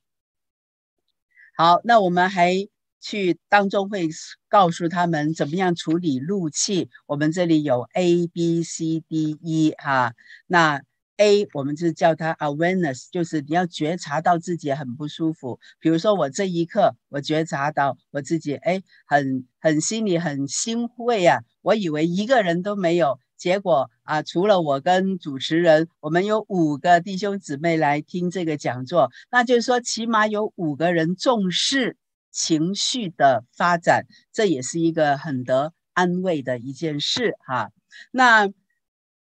好，那我们还。去当中会告诉他们怎么样处理怒气。我们这里有 A B C D E 哈，那 A 我们就叫它 awareness，就是你要觉察到自己很不舒服。比如说我这一刻，我觉察到我自己哎，很很心里很欣慰啊，我以为一个人都没有，结果啊，除了我跟主持人，我们有五个弟兄姊妹来听这个讲座，那就是说起码有五个人重视。情绪的发展，这也是一个很得安慰的一件事哈。那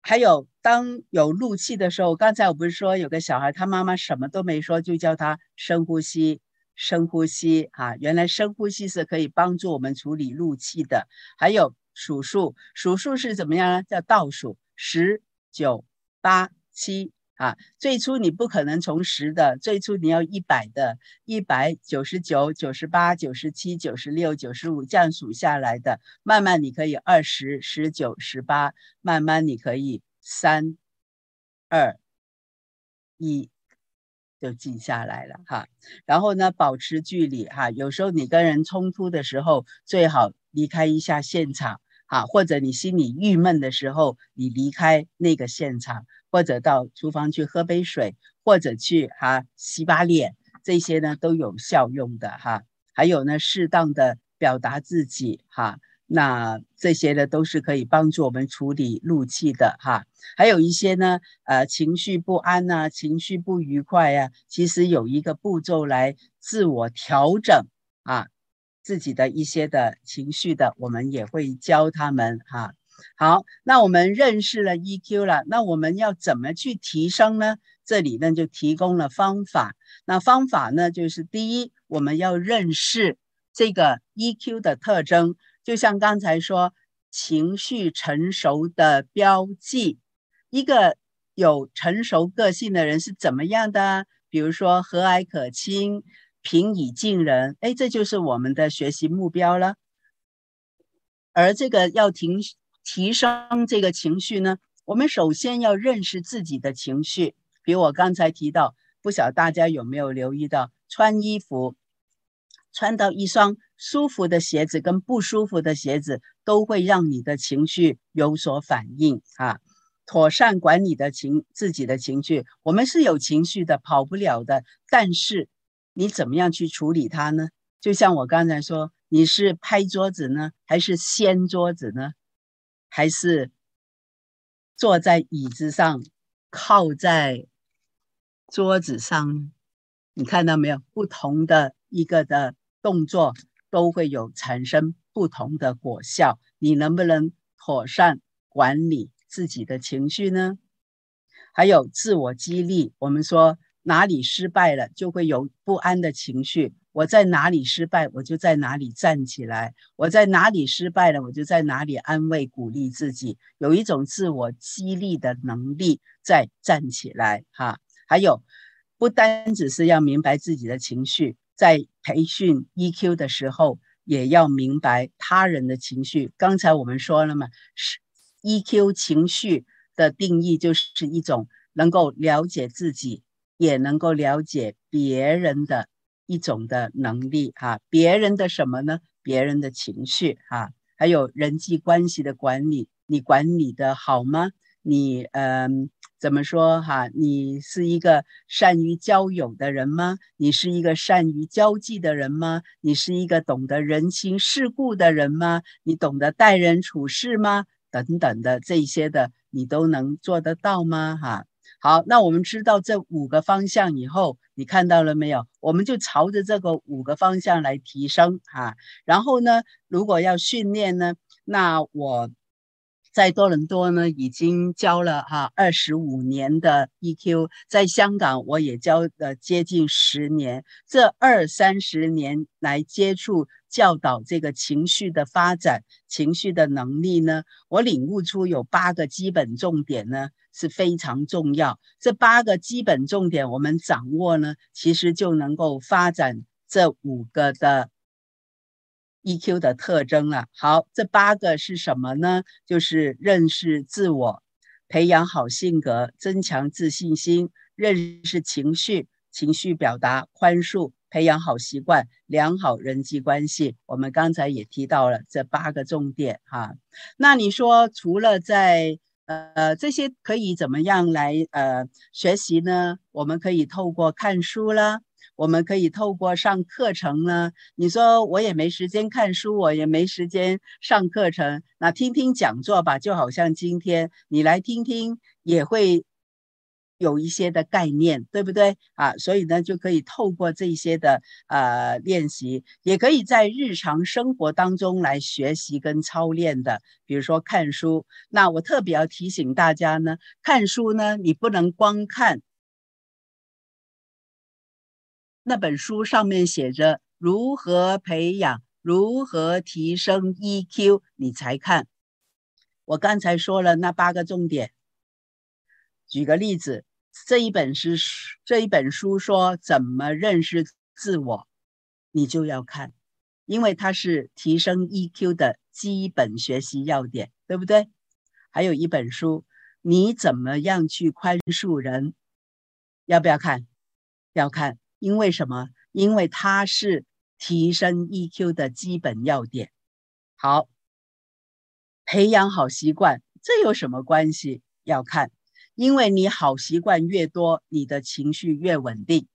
还有，当有怒气的时候，刚才我不是说有个小孩，他妈妈什么都没说，就叫他深呼吸，深呼吸啊。原来深呼吸是可以帮助我们处理怒气的。还有数数，数数是怎么样呢？叫倒数，十、九、八、七。啊，最初你不可能从十的，最初你要一百的，一百九十九、九十八、九十七、九十六、九十五这样数下来的。慢慢你可以二十、十九、十八，慢慢你可以三、二、一就记下来了哈。然后呢，保持距离哈。有时候你跟人冲突的时候，最好离开一下现场啊，或者你心里郁闷的时候，你离开那个现场。或者到厨房去喝杯水，或者去哈、洗把脸，这些呢都有效用的哈。还有呢，适当的表达自己哈，那这些呢都是可以帮助我们处理怒气的哈。还有一些呢，呃，情绪不安呐、情绪不愉快呀、其实有一个步骤来自我调整啊，自己的一些的情绪的，我们也会教他们哈。好，那我们认识了 EQ 了，那我们要怎么去提升呢？这里呢就提供了方法。那方法呢就是第一，我们要认识这个 EQ 的特征，就像刚才说，情绪成熟的标记，一个有成熟个性的人是怎么样的？比如说和蔼可亲、平易近人，哎，这就是我们的学习目标了。而这个要提提升这个情绪呢，我们首先要认识自己的情绪。比如我刚才提到，不晓大家有没有留意到，穿衣服穿到一双舒服的鞋子跟不舒服的鞋子，都会让你的情绪有所反应啊。妥善管理的情自己的情绪，我们是有情绪的，跑不了的。但是你怎么样去处理它呢？就像我刚才说，你是拍桌子呢，还是掀桌子呢？还是坐在椅子上，靠在桌子上？你看到没有？不同的一个的动作都会有产生不同的果效。你能不能妥善管理？自己的情绪呢？还有自我激励。我们说哪里失败了，就会有不安的情绪。我在哪里失败，我就在哪里站起来；我在哪里失败了，我就在哪里安慰鼓励自己，有一种自我激励的能力再站起来。哈，还有不单只是要明白自己的情绪，在培训 EQ 的时候，也要明白他人的情绪。刚才我们说了嘛，是。EQ 情绪的定义就是一种能够了解自己，也能够了解别人的一种的能力哈。别人的什么呢？别人的情绪哈，还有人际关系的管理，你管理的好吗？你嗯，怎么说哈？你是一个善于交友的人吗？你是一个善于交际的人吗？你是一个懂得人情世故的人吗？你懂得待人处事吗？等等的这些的，你都能做得到吗？哈，好，那我们知道这五个方向以后，你看到了没有？我们就朝着这个五个方向来提升哈。然后呢，如果要训练呢，那我。在多伦多呢，已经教了哈二十五年的 EQ，在香港我也教了接近十年。这二三十年来接触教导这个情绪的发展、情绪的能力呢，我领悟出有八个基本重点呢是非常重要。这八个基本重点我们掌握呢，其实就能够发展这五个的。EQ 的特征了。好，这八个是什么呢？就是认识自我，培养好性格，增强自信心，认识情绪，情绪表达，宽恕，培养好习惯，良好人际关系。我们刚才也提到了这八个重点哈。那你说，除了在呃这些可以怎么样来呃学习呢？我们可以透过看书啦。我们可以透过上课程呢，你说我也没时间看书，我也没时间上课程，那听听讲座吧，就好像今天你来听听，也会有一些的概念，对不对啊？所以呢，就可以透过这些的呃练习，也可以在日常生活当中来学习跟操练的，比如说看书。那我特别要提醒大家呢，看书呢，你不能光看。那本书上面写着如何培养、如何提升 EQ，你才看。我刚才说了那八个重点。举个例子，这一本是这一本书说怎么认识自我，你就要看，因为它是提升 EQ 的基本学习要点，对不对？还有一本书，你怎么样去宽恕人，要不要看？要看。因为什么？因为它是提升 EQ 的基本要点。好，培养好习惯，这有什么关系？要看，因为你好习惯越多，你的情绪越稳定。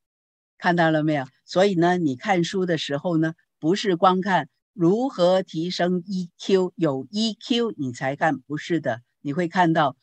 看到了没有？所以呢，你看书的时候呢，不是光看如何提升 EQ，有 EQ 你才看，不是的。你会看到，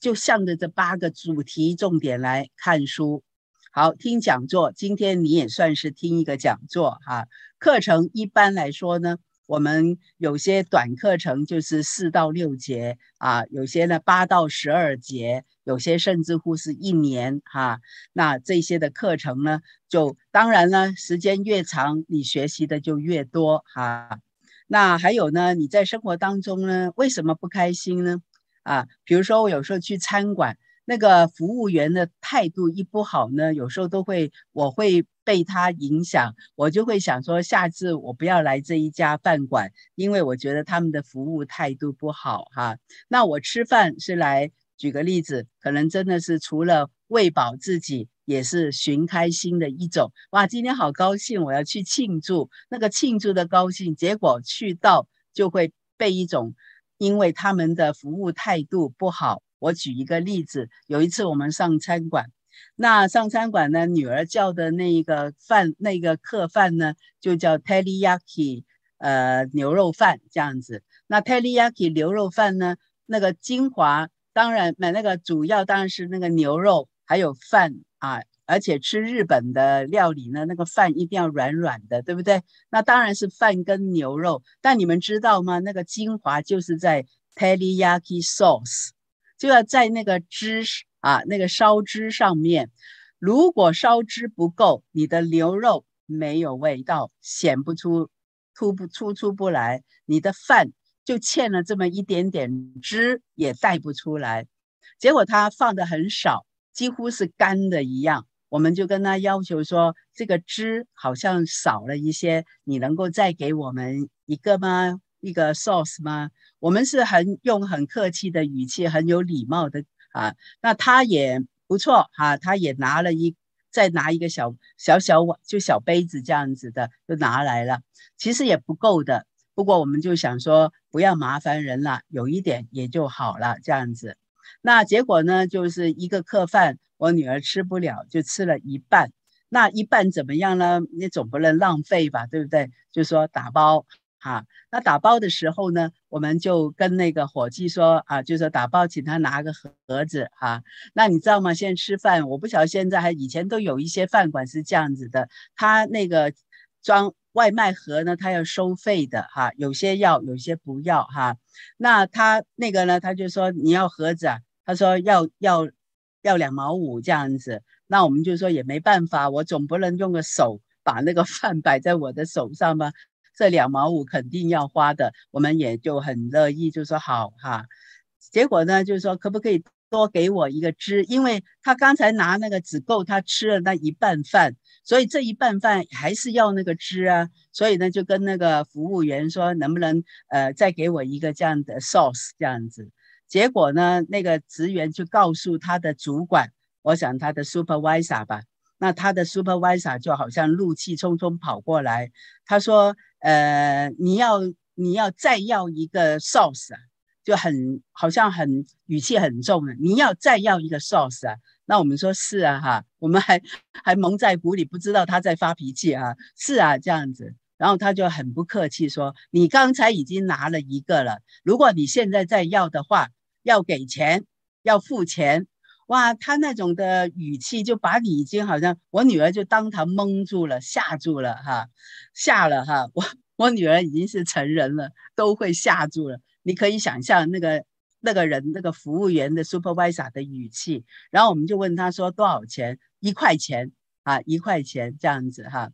就向着这八个主题重点来看书。好，听讲座，今天你也算是听一个讲座哈。课程一般来说呢，我们有些短课程就是四到六节啊，有些呢八到十二节，有些甚至乎是一年哈、那这些的课程呢，就当然呢，时间越长，你学习的就越多哈、那还有呢，你在生活当中呢，为什么不开心呢？啊，比如说我有时候去餐馆。那个服务员的态度一不好呢，有时候都会，我会被他影响，我就会想说，下次我不要来这一家饭馆，因为我觉得他们的服务态度不好哈。那我吃饭是来，举个例子，可能真的是除了喂饱自己，也是寻开心的一种。哇，今天好高兴，我要去庆祝，那个庆祝的高兴，结果去到就会被一种，因为他们的服务态度不好。我举一个例子，有一次我们上餐馆，那上餐馆呢，女儿叫的那个饭，那个客饭呢，就叫 teriyaki，呃，牛肉饭这样子。那 teriyaki 牛肉饭呢，那个精华当然，买那个主要当然是那个牛肉，还有饭啊，而且吃日本的料理呢，那个饭一定要软软的，对不对？那当然是饭跟牛肉，但你们知道吗？那个精华就是在 teriyaki sauce。就要在那个汁啊，那个烧汁上面，如果烧汁不够，你的牛肉没有味道，显不出，突不出出不来，你的饭就欠了这么一点点汁，也带不出来。结果他放的很少，几乎是干的一样。我们就跟他要求说，这个汁好像少了一些，你能够再给我们一个吗？一个 sauce 吗？我们是很用很客气的语气，很有礼貌的啊。那他也不错哈、啊，他也拿了一再拿一个小小小碗，就小杯子这样子的就拿来了。其实也不够的，不过我们就想说不要麻烦人了，有一点也就好了这样子。那结果呢，就是一个客饭，我女儿吃不了，就吃了一半。那一半怎么样呢？你总不能浪费吧，对不对？就说打包。啊，那打包的时候呢，我们就跟那个伙计说啊，就说打包，请他拿个盒子啊。那你知道吗？现在吃饭，我不晓得现在还以前都有一些饭馆是这样子的，他那个装外卖盒呢，他要收费的哈、有些要，有些不要哈、那他那个呢，他就说你要盒子啊，他说要要要两毛五这样子。那我们就说也没办法，我总不能用个手把那个饭摆在我的手上吧。这两毛五肯定要花的，我们也就很乐意，就说好哈。结果呢，就是说可不可以多给我一个汁？因为他刚才拿那个只够他吃了那一半饭，所以这一半饭还是要那个汁啊。所以呢，就跟那个服务员说，能不能呃再给我一个这样的 sauce 这样子？结果呢，那个职员就告诉他的主管，我想他的 supervisor 吧。那他的 supervisor 就好像怒气冲冲跑过来，他说：“呃，你要你要再要一个 sauce 啊，就很好像很语气很重的，你要再要一个 sauce 啊。”那我们说是啊，哈，我们还还蒙在鼓里，不知道他在发脾气啊，是啊，这样子。然后他就很不客气说：“你刚才已经拿了一个了，如果你现在再要的话，要给钱，要付钱。”哇，他那种的语气就把你已经好像我女儿就当场蒙住了，吓住了哈，吓了哈。我我女儿已经是成人了，都会吓住了。你可以想象那个那个人那个服务员的 supervisor 的语气。然后我们就问他说多少钱？一块钱啊，一块钱这样子哈。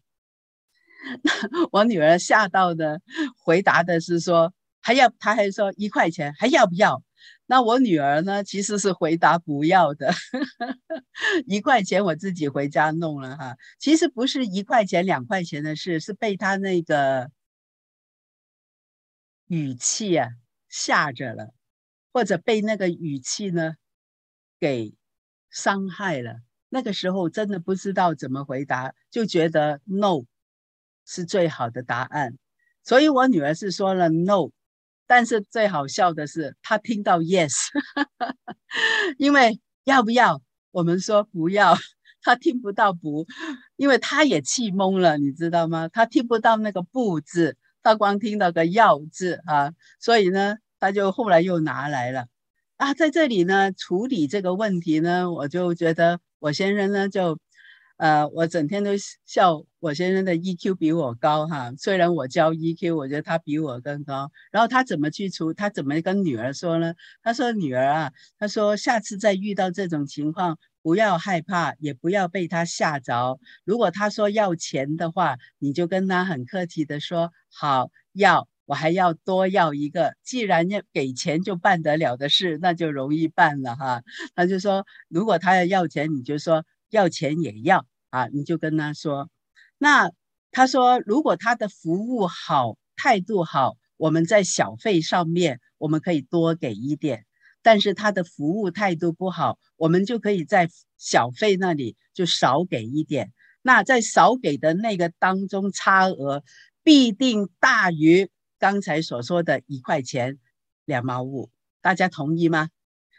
那 <laughs> 我女儿吓到的回答的是说还要，他还说一块钱还要不要？那我女儿呢，其实是回答不要的，<laughs> 一块钱我自己回家弄了哈。其实不是一块钱两块钱的事，是被他那个语气啊吓着了，或者被那个语气呢给伤害了。那个时候真的不知道怎么回答，就觉得 no 是最好的答案。所以我女儿是说了 no。但是最好笑的是，他听到 yes，<laughs> 因为要不要？我们说不要，<laughs> 他听不到不，因为他也气懵了，你知道吗？他听不到那个不字，他光听到个要字啊，所以呢，他就后来又拿来了啊，在这里呢处理这个问题呢，我就觉得我先生呢就呃，我整天都笑我先生的 EQ 比我高哈，虽然我教 EQ，我觉得他比我更高。然后他怎么去除？他怎么跟女儿说呢？他说：“女儿啊，他说下次再遇到这种情况，不要害怕，也不要被他吓着。如果他说要钱的话，你就跟他很客气的说，好，要，我还要多要一个。既然要给钱就办得了的事，那就容易办了哈。”他就说：“如果他要要钱，你就说。”要钱也要啊，你就跟他说。那他说，如果他的服务好，态度好，我们在小费上面我们可以多给一点。但是他的服务态度不好，我们就可以在小费那里就少给一点。那在少给的那个当中，差额必定大于刚才所说的一块钱两毛五。大家同意吗？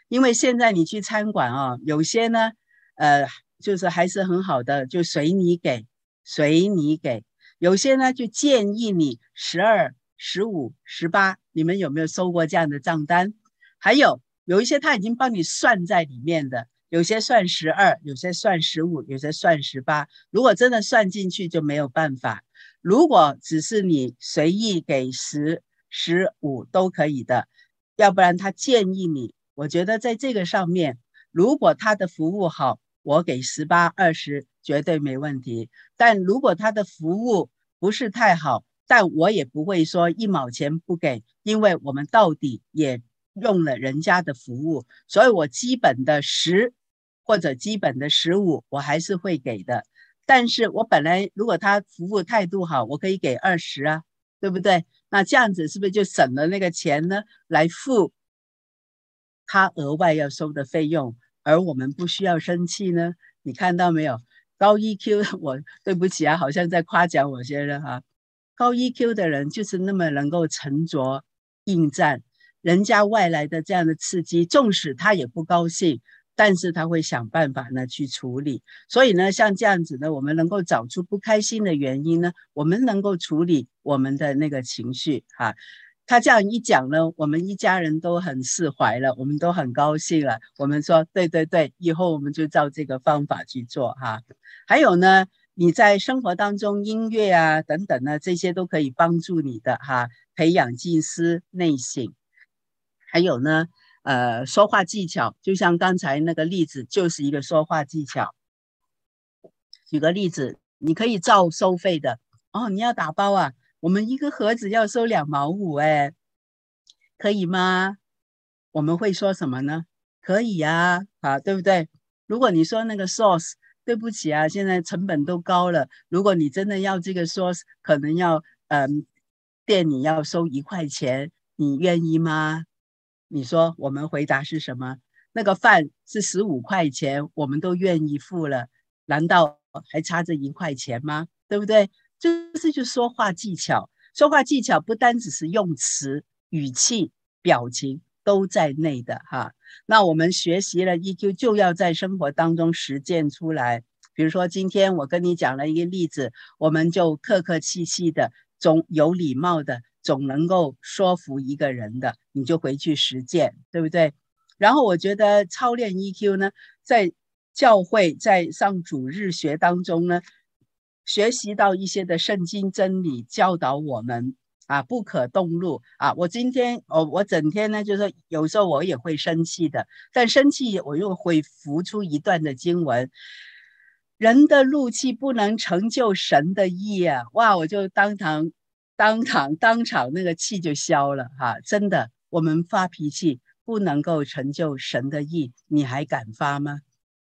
因为现在你去餐馆啊，有些呢，呃。就是还是很好的，就随你给，随你给。有些呢就建议你十二、十五、十八，你们有没有收过这样的账单？还有有一些他已经帮你算在里面的，有些算十二，有些算十五，有些算十八。如果真的算进去就没有办法。如果只是你随意给十、十五都可以的，要不然他建议你，我觉得在这个上面，如果他的服务好。我给十八二十绝对没问题，但如果他的服务不是太好，但我也不会说一毛钱不给，因为我们到底也用了人家的服务，所以我基本的十或者基本的十五我还是会给的。但是我本来如果他服务态度好，我可以给二十啊，对不对？那这样子是不是就省了那个钱呢？来付他额外要收的费用？而我们不需要生气呢？你看到没有？高 EQ，我对不起啊，好像在夸奖我先生哈。高 EQ 的人就是那么能够沉着应战，人家外来的这样的刺激，纵使他也不高兴，但是他会想办法呢去处理。所以呢，像这样子呢，我们能够找出不开心的原因呢，我们能够处理我们的那个情绪哈。他这样一讲呢，我们一家人都很释怀了，我们都很高兴了。我们说，对对对，以后我们就照这个方法去做哈。还有呢，你在生活当中音乐啊等等呢，这些都可以帮助你的哈，培养静思内省。还有呢，呃，说话技巧，就像刚才那个例子，就是一个说话技巧。举个例子，你可以照收费的哦，你要打包啊。我们一个盒子要收两毛五，哎，可以吗？我们会说什么呢？可以呀，啊，对不对？如果你说那个 sauce，对不起啊，现在成本都高了。如果你真的要这个 sauce，可能要，嗯，店里要收一块钱，你愿意吗？你说，我们回答是什么？那个饭是十五块钱，我们都愿意付了，难道还差这一块钱吗？对不对？就是就说话技巧，说话技巧不单只是用词、语气、表情都在内的哈。那我们学习了 EQ，就要在生活当中实践出来。比如说今天我跟你讲了一个例子，我们就客客气气的，总有礼貌的，总能够说服一个人的，你就回去实践，对不对？然后我觉得操练 EQ 呢，在教会，在上主日学当中呢。学习到一些的圣经真理，教导我们啊，不可动怒啊。我今天我我整天呢，就是说有时候我也会生气的，但生气我又会浮出一段的经文：人的怒气不能成就神的意啊！哇，我就当场当场当场那个气就消了哈、真的，我们发脾气不能够成就神的意，你还敢发吗？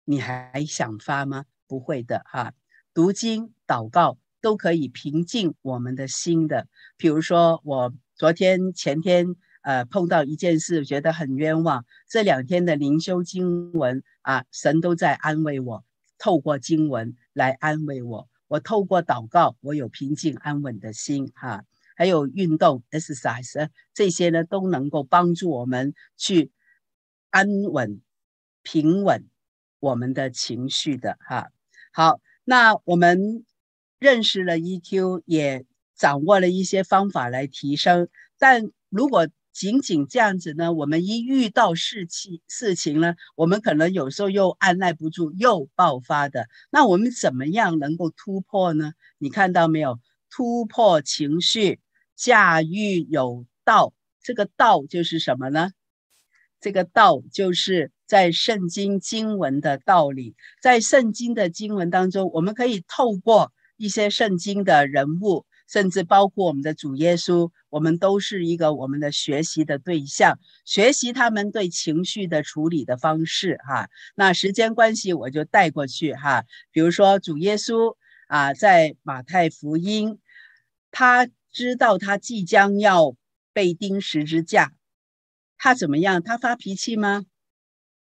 你还想发吗？不会的哈。读经、祷告都可以平静我们的心的。比如说，我昨天、前天，呃，碰到一件事，觉得很冤枉。这两天的灵修经文啊，神都在安慰我，透过经文来安慰我。我透过祷告，我有平静安稳的心哈。还有运动 exercise 这些呢，都能够帮助我们去安稳、平稳我们的情绪的哈。好。那我们认识了 EQ，也掌握了一些方法来提升。但如果仅仅这样子呢，我们一遇到事情事情呢，我们可能有时候又按捺不住，又爆发的。那我们怎么样能够突破呢？你看到没有？突破情绪，驾驭有道。这个道就是什么呢？这个道就是在圣经经文的道理，在圣经的经文当中，我们可以透过一些圣经的人物，甚至包括我们的主耶稣，我们都是一个我们的学习的对象，学习他们对情绪的处理的方式哈。那时间关系，我就带过去哈。比如说主耶稣啊，在马太福音，他知道他即将要被钉十字架。他怎么样？他发脾气吗？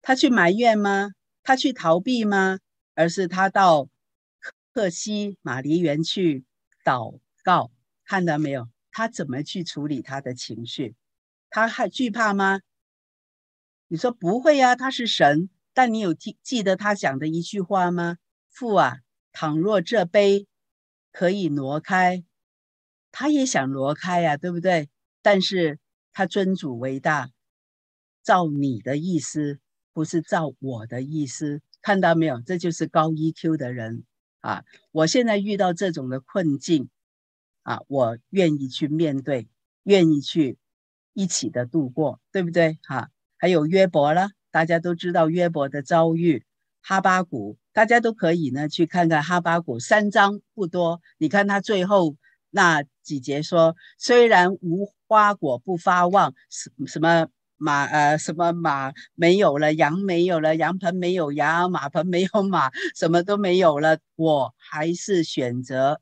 他去埋怨吗？他去逃避吗？而是他到赫西马尼园去祷告，看到没有？他怎么去处理他的情绪？他还惧怕吗？你说不会呀，他是神。但你有记记得他讲的一句话吗？父啊，倘若这杯可以挪开，他也想挪开呀，对不对？但是。他尊主为大，照你的意思，不是照我的意思，看到没有？这就是高 EQ 的人啊！我现在遇到这种的困境啊，我愿意去面对，愿意去一起的度过，对不对？哈、还有约伯了，大家都知道约伯的遭遇，哈巴谷，大家都可以呢去看看哈巴谷三章不多，你看他最后那几节说，虽然无。花果不发旺，什什么马呃什么马没有了，羊没有了，羊棚没有羊，马棚没有马，什么都没有了，我还是选择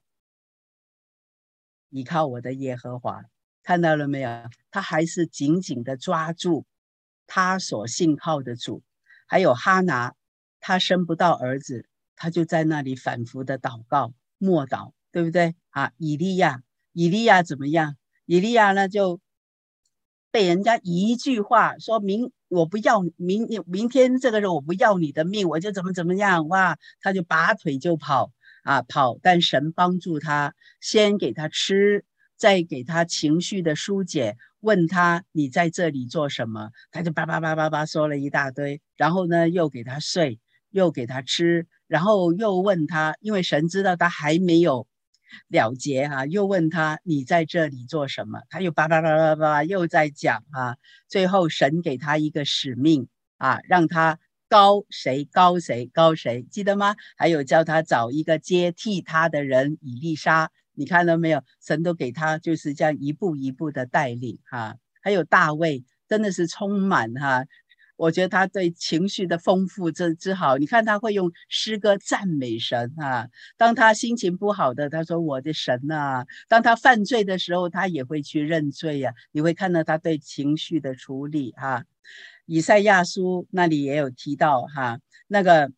依靠我的耶和华。看到了没有？他还是紧紧的抓住他所信靠的主。还有哈拿，他生不到儿子，他就在那里反复的祷告默祷，对不对？啊，以利亚，以利亚怎么样？以利亚呢，就被人家一句话说明，我不要明明天这个人我不要你的命，我就怎么怎么样哇，他就拔腿就跑啊跑，但神帮助他，先给他吃，再给他情绪的疏解，问他你在这里做什么，他就叭叭叭叭叭说了一大堆，然后呢又给他睡，又给他吃，然后又问他，因为神知道他还没有。了结哈、又问他你在这里做什么？他又叭叭叭叭叭又在讲啊。最后神给他一个使命啊，让他膏谁膏谁膏谁，记得吗？还有叫他找一个接替他的人以丽莎，你看到没有？神都给他就是这样一步一步的带领哈、还有大卫，真的是充满哈。我觉得他对情绪的丰富之之好，你看他会用诗歌赞美神啊。当他心情不好的，他说我的神呐。当他犯罪的时候，他也会去认罪呀。你会看到他对情绪的处理哈。以赛亚书那里也有提到哈，那个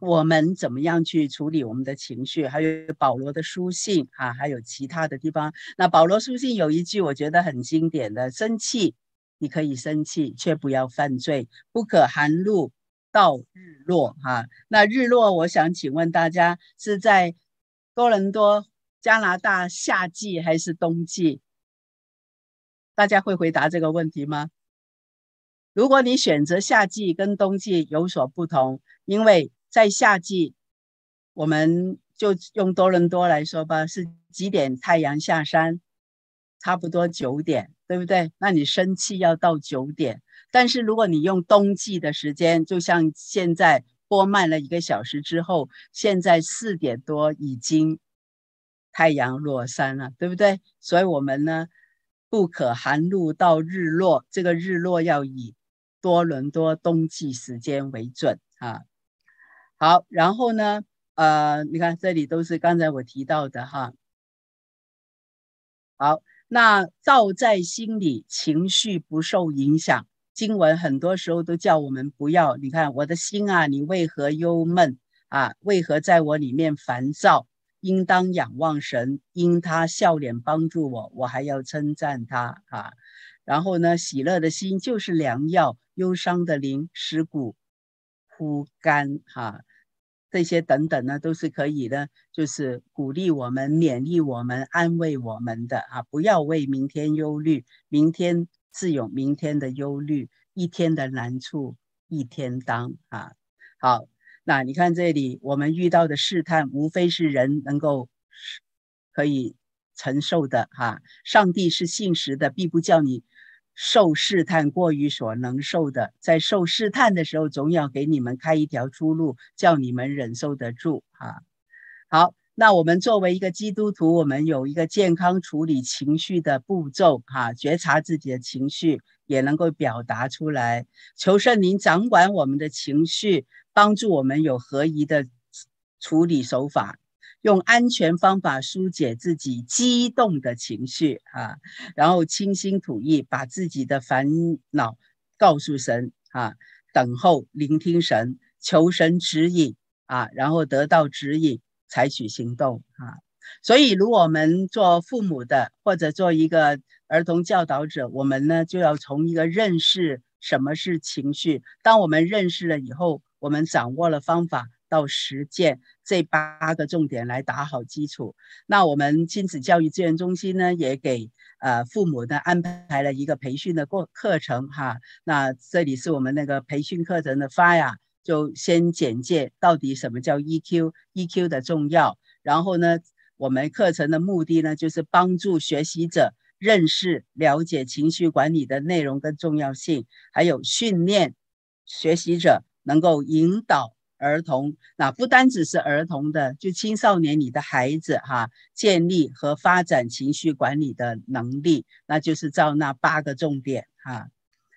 我们怎么样去处理我们的情绪，还有保罗的书信哈，还有其他的地方。那保罗书信有一句我觉得很经典的，生气。你可以生气，却不要犯罪。不可含露到日落，哈。那日落，我想请问大家，是在多伦多、加拿大夏季还是冬季？大家会回答这个问题吗？如果你选择夏季，跟冬季有所不同，因为在夏季，我们就用多伦多来说吧，是几点太阳下山？差不多九点。对不对？那你生气要到九点，但是如果你用冬季的时间，就像现在播慢了一个小时之后，现在四点多已经太阳落山了，对不对？所以我们呢，不可含怒到日落，这个日落要以多伦多冬季时间为准啊。好，然后呢，呃，你看这里都是刚才我提到的哈。好。那道在心里，情绪不受影响。经文很多时候都叫我们不要。你看，我的心啊，你为何忧闷啊？为何在我里面烦躁？应当仰望神，因他笑脸帮助我，我还要称赞他啊。然后呢，喜乐的心就是良药，忧伤的灵使骨枯干哈。这些等等呢，都是可以的，就是鼓励我们、勉励我们、安慰我们的啊！不要为明天忧虑，明天自有明天的忧虑，一天的难处一天当啊。好，那你看这里我们遇到的试探，无非是人能够可以承受的哈、上帝是信实的，必不叫你受试探过于所能受的，在受试探的时候，总要给你们开一条出路，叫你们忍受得住啊。好。那我们作为一个基督徒，我们有一个健康处理情绪的步骤，哈，觉察自己的情绪，也能够表达出来。求圣灵掌管我们的情绪，帮助我们有合宜的处理手法，用安全方法疏解自己激动的情绪，啊，然后清心吐意，把自己的烦恼告诉神，啊，等候聆听神，求神指引，啊，然后得到指引。采取行动啊，所以如果我们做父母的或者做一个儿童教导者，我们呢就要从一个认识什么是情绪。当我们认识了以后，我们掌握了方法到实践这八个重点来打好基础。那我们亲子教育资源中心呢，也给呃父母呢安排了一个培训的过课程哈。那这里是我们那个培训课程的发呀。就先简介到底什么叫 EQ，EQ 的重要。然后呢，我们课程的目的呢，就是帮助学习者认识、了解情绪管理的内容跟重要性，还有训练学习者能够引导儿童，那不单只是儿童的，就青少年你的孩子哈，建立和发展情绪管理的能力，那就是照那八个重点哈。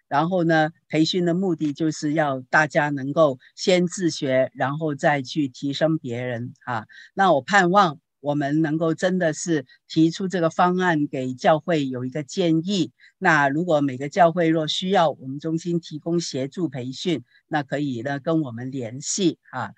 然后呢，培训的目的就是要大家能够先自学，然后再去提升别人哈。那我盼望我们能够真的是提出这个方案给教会有一个建议。那如果每个教会若需要我们中心提供协助培训，那可以呢跟我们联系啊。